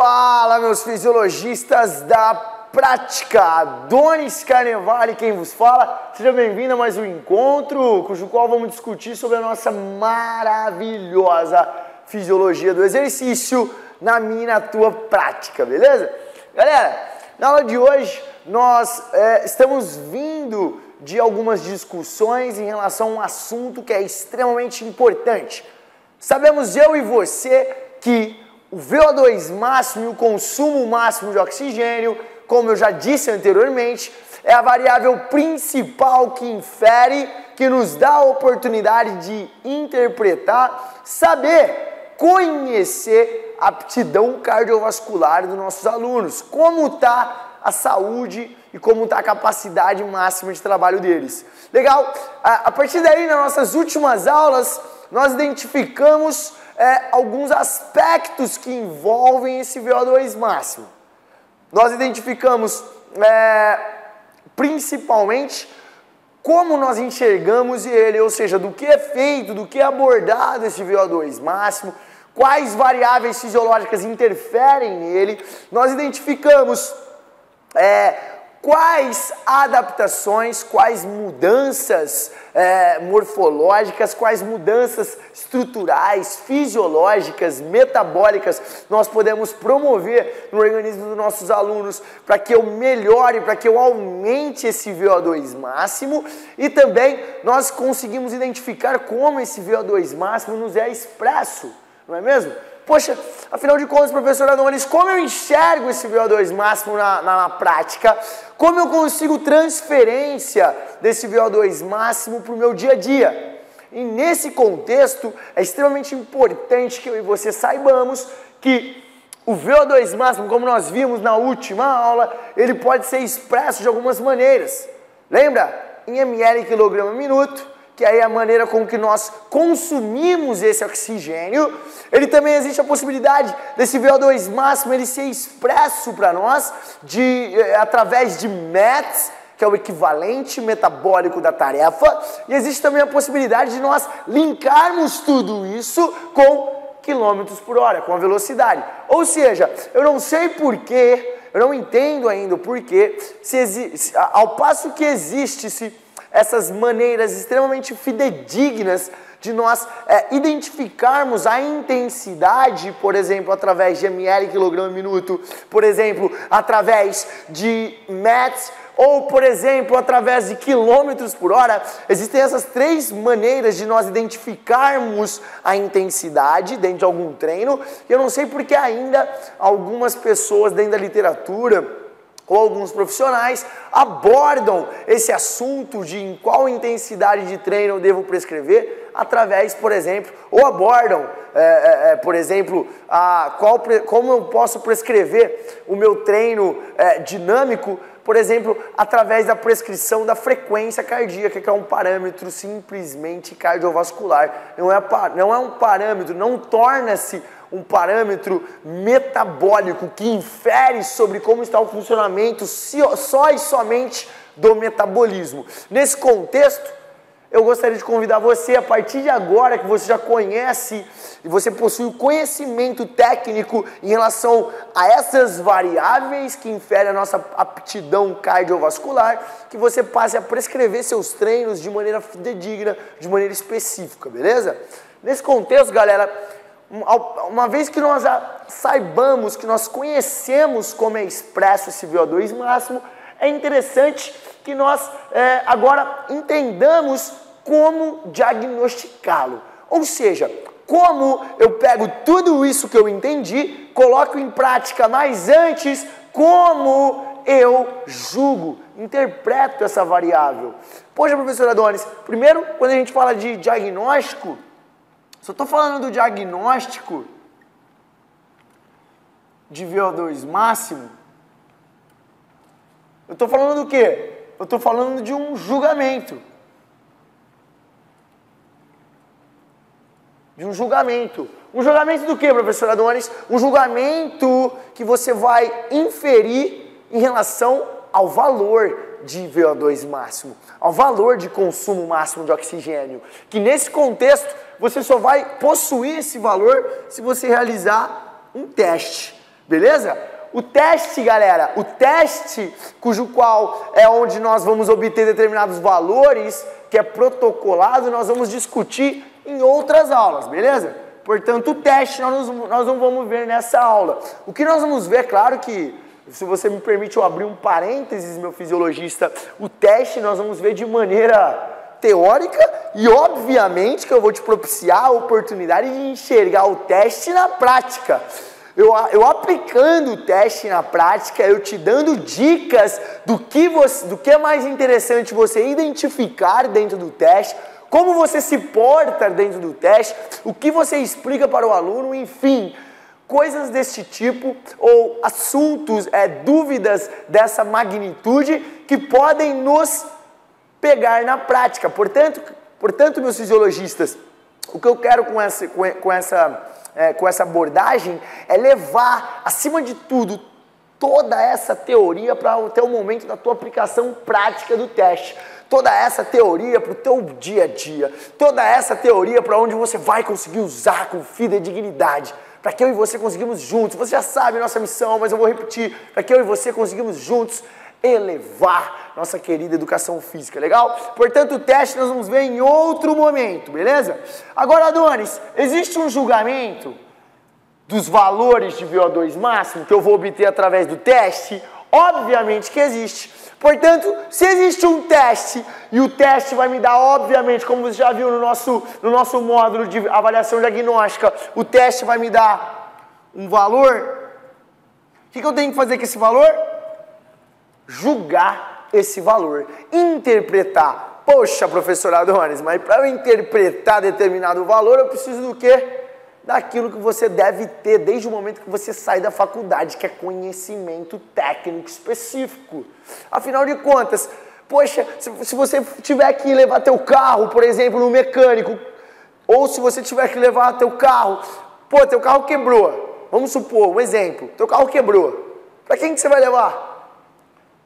Fala, meus fisiologistas da prática! Adonis Carnevale, quem vos fala. Seja bem-vindo a mais um encontro, cujo qual vamos discutir sobre a nossa maravilhosa fisiologia do exercício na minha e na tua prática, beleza? Galera, na aula de hoje nós é, estamos vindo de algumas discussões em relação a um assunto que é extremamente importante. Sabemos eu e você que o VO2 máximo e o consumo máximo de oxigênio, como eu já disse anteriormente, é a variável principal que infere, que nos dá a oportunidade de interpretar, saber, conhecer a aptidão cardiovascular dos nossos alunos, como está a saúde e como está a capacidade máxima de trabalho deles. Legal? A partir daí, nas nossas últimas aulas, nós identificamos é, alguns aspectos que envolvem esse VO2 máximo. Nós identificamos é, principalmente como nós enxergamos ele, ou seja, do que é feito, do que é abordado esse VO2 máximo, quais variáveis fisiológicas interferem nele. Nós identificamos é, quais adaptações, quais mudanças é, morfológicas, quais mudanças estruturais, fisiológicas, metabólicas nós podemos promover no organismo dos nossos alunos para que eu melhore, para que eu aumente esse VO2 máximo e também nós conseguimos identificar como esse VO2 máximo nos é expresso, não é mesmo? Poxa, afinal de contas, professor Adonis, como eu enxergo esse VO2 máximo na, na, na prática? Como eu consigo transferência desse VO2 máximo para o meu dia a dia? E nesse contexto, é extremamente importante que eu e você saibamos que o VO2 máximo, como nós vimos na última aula, ele pode ser expresso de algumas maneiras. Lembra? Em ml quilograma minuto, que aí é a maneira com que nós consumimos esse oxigênio, ele também existe a possibilidade desse VO2 máximo ele ser expresso para nós de, eh, através de METs, que é o equivalente metabólico da tarefa, e existe também a possibilidade de nós linkarmos tudo isso com quilômetros por hora, com a velocidade. Ou seja, eu não sei porquê, eu não entendo ainda o porquê, se, ao passo que existe se essas maneiras extremamente fidedignas de nós é, identificarmos a intensidade, por exemplo, através de ml quilograma minuto, por exemplo, através de METs, ou, por exemplo, através de quilômetros por hora. Existem essas três maneiras de nós identificarmos a intensidade dentro de algum treino. Eu não sei porque ainda algumas pessoas dentro da literatura ou alguns profissionais abordam esse assunto de em qual intensidade de treino eu devo prescrever através, por exemplo, ou abordam, é, é, é por exemplo, a qual, como eu posso prescrever o meu treino é, dinâmico, por exemplo, através da prescrição da frequência cardíaca, que é um parâmetro simplesmente cardiovascular. Não é, não é um parâmetro, não torna-se um parâmetro metabólico que infere sobre como está o funcionamento só e somente do metabolismo. Nesse contexto, eu gostaria de convidar você, a partir de agora que você já conhece e você possui o conhecimento técnico em relação a essas variáveis que inferem a nossa aptidão cardiovascular, que você passe a prescrever seus treinos de maneira fidedigna, de maneira específica, beleza? Nesse contexto, galera, uma vez que nós saibamos, que nós conhecemos como é expresso esse VO2 máximo, é interessante que nós é, agora entendamos como diagnosticá-lo. Ou seja, como eu pego tudo isso que eu entendi, coloco em prática, mas antes, como eu julgo, interpreto essa variável. Poxa, professor Adonis, primeiro, quando a gente fala de diagnóstico, se eu estou falando do diagnóstico de VO2 máximo, eu estou falando do quê? Eu estou falando de um julgamento. De um julgamento. Um julgamento do que, professor Adonis? Um julgamento que você vai inferir em relação ao valor de VO2 máximo, ao valor de consumo máximo de oxigênio. Que nesse contexto você só vai possuir esse valor se você realizar um teste. Beleza? O teste, galera, o teste cujo qual é onde nós vamos obter determinados valores, que é protocolado, nós vamos discutir em outras aulas, beleza? Portanto, o teste nós, nós não vamos ver nessa aula. O que nós vamos ver, claro que, se você me permite eu abrir um parênteses, meu fisiologista, o teste nós vamos ver de maneira teórica e, obviamente, que eu vou te propiciar a oportunidade de enxergar o teste na prática. Eu, eu aplicando o teste na prática, eu te dando dicas do que, você, do que é mais interessante você identificar dentro do teste, como você se porta dentro do teste, o que você explica para o aluno, enfim, coisas desse tipo ou assuntos, é, dúvidas dessa magnitude que podem nos pegar na prática. Portanto, portanto meus fisiologistas, o que eu quero com essa, com essa é, com essa abordagem é levar, acima de tudo, toda essa teoria para o teu momento da tua aplicação prática do teste. Toda essa teoria para o teu dia a dia. Toda essa teoria para onde você vai conseguir usar com fidedignidade. Para que eu e você conseguimos juntos. Você já sabe a nossa missão, mas eu vou repetir. Para que eu e você conseguimos juntos elevar nossa querida educação física, legal? Portanto, o teste nós vamos ver em outro momento, beleza? Agora, Adonis, existe um julgamento dos valores de VO2 máximo que eu vou obter através do teste? Obviamente que existe. Portanto, se existe um teste e o teste vai me dar, obviamente, como você já viu no nosso, no nosso módulo de avaliação diagnóstica, o teste vai me dar um valor. O que, que eu tenho que fazer com esse valor? julgar esse valor, interpretar. Poxa, professor Adonis, mas para eu interpretar determinado valor, eu preciso do quê? Daquilo que você deve ter desde o momento que você sai da faculdade, que é conhecimento técnico específico. Afinal de contas, poxa, se, você tiver que levar teu carro, por exemplo, no mecânico, ou se você tiver que levar teu carro, pô, teu carro quebrou. Vamos supor, um exemplo, teu carro quebrou. Para quem que você vai levar?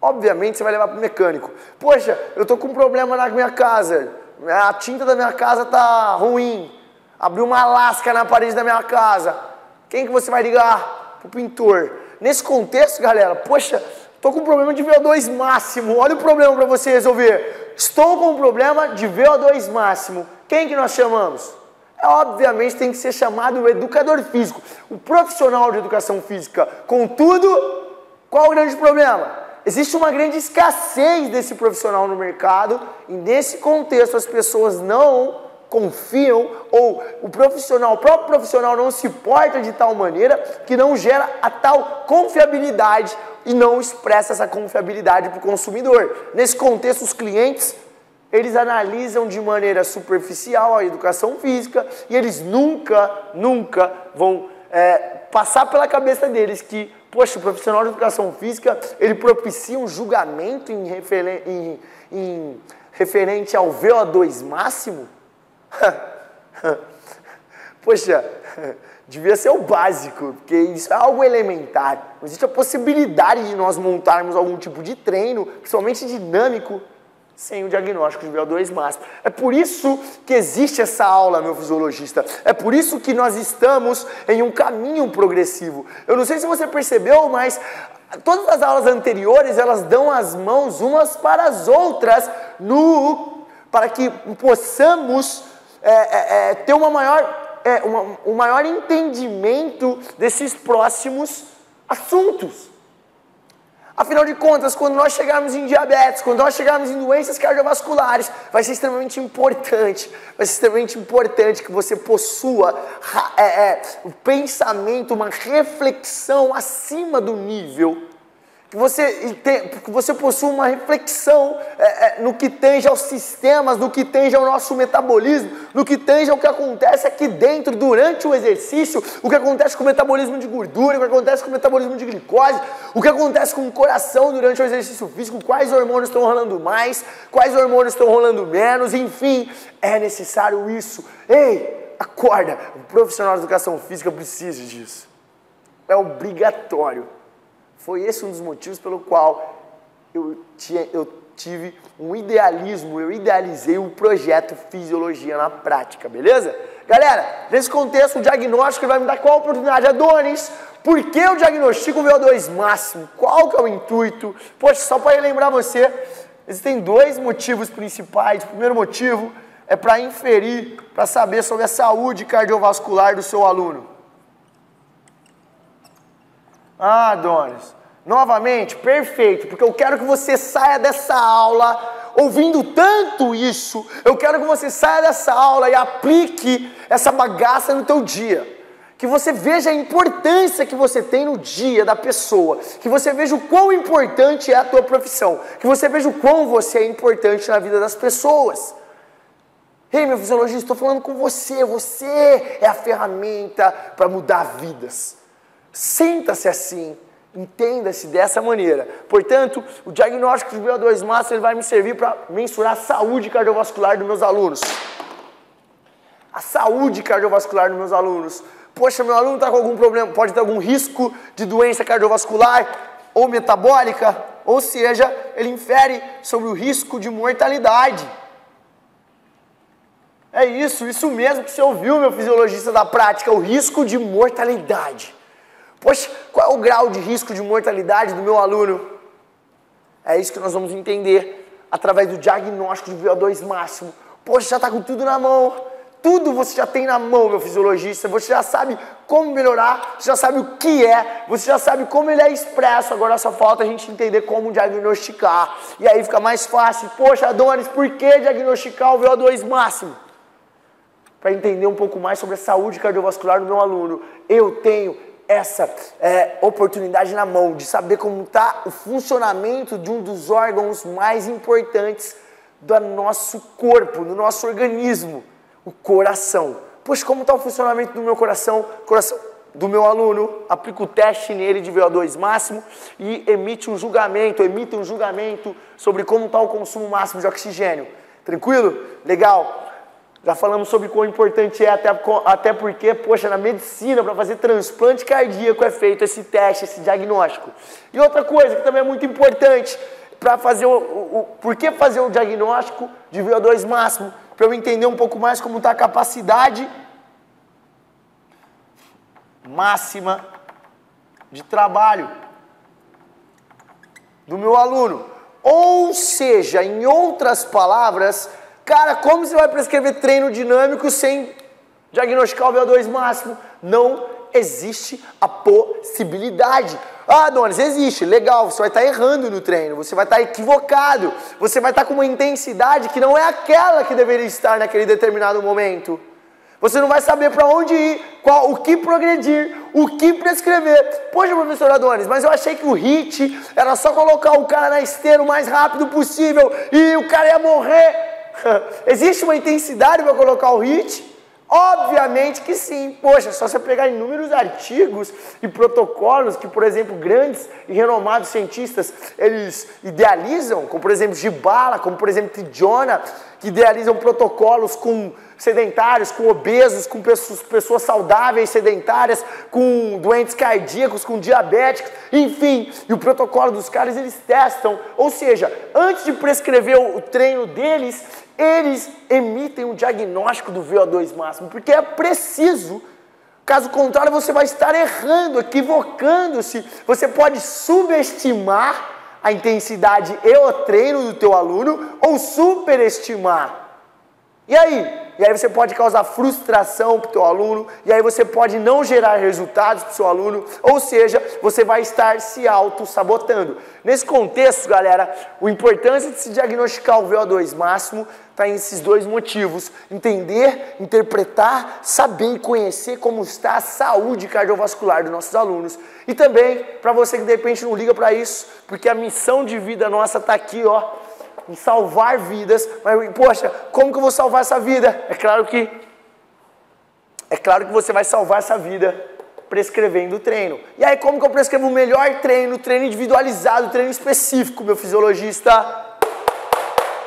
Obviamente você vai levar para o mecânico. Poxa, eu estou com um problema na minha casa. A tinta da minha casa está ruim. Abriu uma lasca na parede da minha casa. Quem que você vai ligar? Para o pintor. Nesse contexto, galera, poxa, estou com um problema de VO2 máximo. Olha o problema para você resolver. Estou com um problema de VO2 máximo. Quem que nós chamamos? É, obviamente tem que ser chamado o educador físico, o profissional de educação física. Contudo, qual o grande problema? Existe uma grande escassez desse profissional no mercado e nesse contexto as pessoas não confiam ou o profissional, o próprio profissional não se porta de tal maneira que não gera a tal confiabilidade e não expressa essa confiabilidade para o consumidor. Nesse contexto, os clientes eles analisam de maneira superficial a educação física e eles nunca, nunca vão é, passar pela cabeça deles que Poxa, o profissional de educação física, ele propicia um julgamento em, referen em, em referente ao VO2 máximo? Poxa, devia ser o básico, porque isso é algo elementar. Não existe a possibilidade de nós montarmos algum tipo de treino, principalmente dinâmico, sem o diagnóstico de VO2 máximo. É por isso que existe essa aula, meu fisiologista. É por isso que nós estamos em um caminho progressivo. Eu não sei se você percebeu, mas todas as aulas anteriores, elas dão as mãos umas para as outras no para que possamos é, é, é, ter uma maior, é, uma, um maior entendimento desses próximos assuntos. Afinal de contas, quando nós chegarmos em diabetes, quando nós chegarmos em doenças cardiovasculares, vai ser extremamente importante, vai ser extremamente importante que você possua é, é, um pensamento, uma reflexão acima do nível que você, que você possua uma reflexão é, é, no que tange aos sistemas, no que tange ao nosso metabolismo, no que tange ao que acontece aqui dentro durante o exercício, o que acontece com o metabolismo de gordura, o que acontece com o metabolismo de glicose, o que acontece com o coração durante o exercício físico, quais hormônios estão rolando mais, quais hormônios estão rolando menos, enfim, é necessário isso. Ei, acorda, o profissional de educação física precisa disso. É obrigatório. Foi esse um dos motivos pelo qual eu, tinha, eu tive um idealismo, eu idealizei o um projeto Fisiologia na Prática, beleza? Galera, nesse contexto, o diagnóstico vai me dar qual oportunidade? Adonis, por que eu diagnostico o VO2 máximo? Qual que é o intuito? Poxa, só para lembrar você, existem dois motivos principais. O primeiro motivo é para inferir, para saber sobre a saúde cardiovascular do seu aluno. Ah, Adonis, novamente, perfeito, porque eu quero que você saia dessa aula ouvindo tanto isso, eu quero que você saia dessa aula e aplique essa bagaça no teu dia. Que você veja a importância que você tem no dia da pessoa, que você veja o quão importante é a tua profissão, que você veja o quão você é importante na vida das pessoas. Ei, meu fisiologista, estou falando com você, você é a ferramenta para mudar vidas. Senta-se assim, Entenda-se dessa maneira. Portanto, o diagnóstico de VO2 máximo ele vai me servir para mensurar a saúde cardiovascular dos meus alunos. A saúde cardiovascular dos meus alunos. Poxa, meu aluno está com algum problema, pode ter algum risco de doença cardiovascular ou metabólica, ou seja, ele infere sobre o risco de mortalidade. É isso, isso mesmo que você ouviu, meu fisiologista da prática, o risco de mortalidade. Poxa, qual é o grau de risco de mortalidade do meu aluno? É isso que nós vamos entender através do diagnóstico de VO2 máximo. Poxa, já está com tudo na mão. Tudo você já tem na mão, meu fisiologista. Você já sabe como melhorar, você já sabe o que é, você já sabe como ele é expresso. Agora só falta a gente entender como diagnosticar. E aí fica mais fácil. Poxa, Adonis, por que diagnosticar o VO2 máximo? Para entender um pouco mais sobre a saúde cardiovascular do meu aluno. Eu tenho essa é, oportunidade na mão de saber como está o funcionamento de um dos órgãos mais importantes do nosso corpo, do nosso organismo, o coração. Pois como está o funcionamento do meu coração? Coração do meu aluno, aplica o teste nele de VO2 máximo e emite um julgamento, emite um julgamento sobre como está o consumo máximo de oxigênio. Tranquilo? Legal. Já falamos sobre quão importante é, até, até porque, poxa, na medicina, para fazer transplante cardíaco é feito esse teste, esse diagnóstico. E outra coisa que também é muito importante, para fazer o, o, o, por que fazer o diagnóstico de VO2 máximo? Para eu entender um pouco mais como está a capacidade máxima de trabalho do meu aluno. Ou seja, em outras palavras, Cara, como você vai prescrever treino dinâmico sem diagnosticar o VO2 máximo? Não existe a possibilidade. Ah, Donis, existe, legal, você vai estar errando no treino, você vai estar equivocado, você vai estar com uma intensidade que não é aquela que deveria estar naquele determinado momento. Você não vai saber para onde ir, qual, o que progredir, o que prescrever. Poxa, professor Adonis, mas eu achei que o HIT era só colocar o cara na esteira o mais rápido possível e o cara ia morrer. Existe uma intensidade para colocar o hit? Obviamente que sim. Poxa, só você pegar inúmeros artigos e protocolos que, por exemplo, grandes e renomados cientistas, eles idealizam, como por exemplo Gibala, como por exemplo Tijona, que idealizam protocolos com sedentários, com obesos, com pessoas, saudáveis sedentárias, com doentes cardíacos, com diabéticos, enfim. E o protocolo dos caras eles testam, ou seja, antes de prescrever o treino deles, eles emitem um diagnóstico do VO2 máximo, porque é preciso. Caso contrário, você vai estar errando, equivocando-se. Você pode subestimar a intensidade e o treino do teu aluno ou superestimar. E aí? E aí você pode causar frustração para o teu aluno, e aí você pode não gerar resultados para o seu aluno, ou seja, você vai estar se auto-sabotando. Nesse contexto, galera, o importante de se diagnosticar o VO2 máximo está nesses dois motivos: entender, interpretar, saber e conhecer como está a saúde cardiovascular dos nossos alunos. E também para você que de repente não liga para isso, porque a missão de vida nossa está aqui, ó em salvar vidas. Mas, poxa, como que eu vou salvar essa vida? É claro que é claro que você vai salvar essa vida prescrevendo o treino. E aí, como que eu prescrevo o melhor treino, treino individualizado, treino específico, meu fisiologista?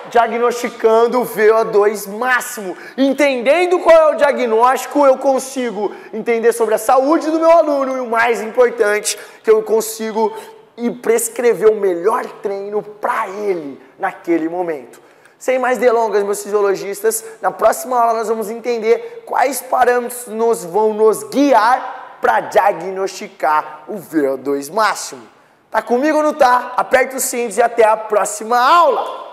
Diagnosticando o VO2 máximo. Entendendo qual é o diagnóstico, eu consigo entender sobre a saúde do meu aluno e o mais importante, que eu consigo prescrever o melhor treino para ele naquele momento. Sem mais delongas, meus fisiologistas, na próxima aula nós vamos entender quais parâmetros nos vão nos guiar para diagnosticar o VO2 máximo. Tá comigo ou não tá? Aperta os cintos e até a próxima aula!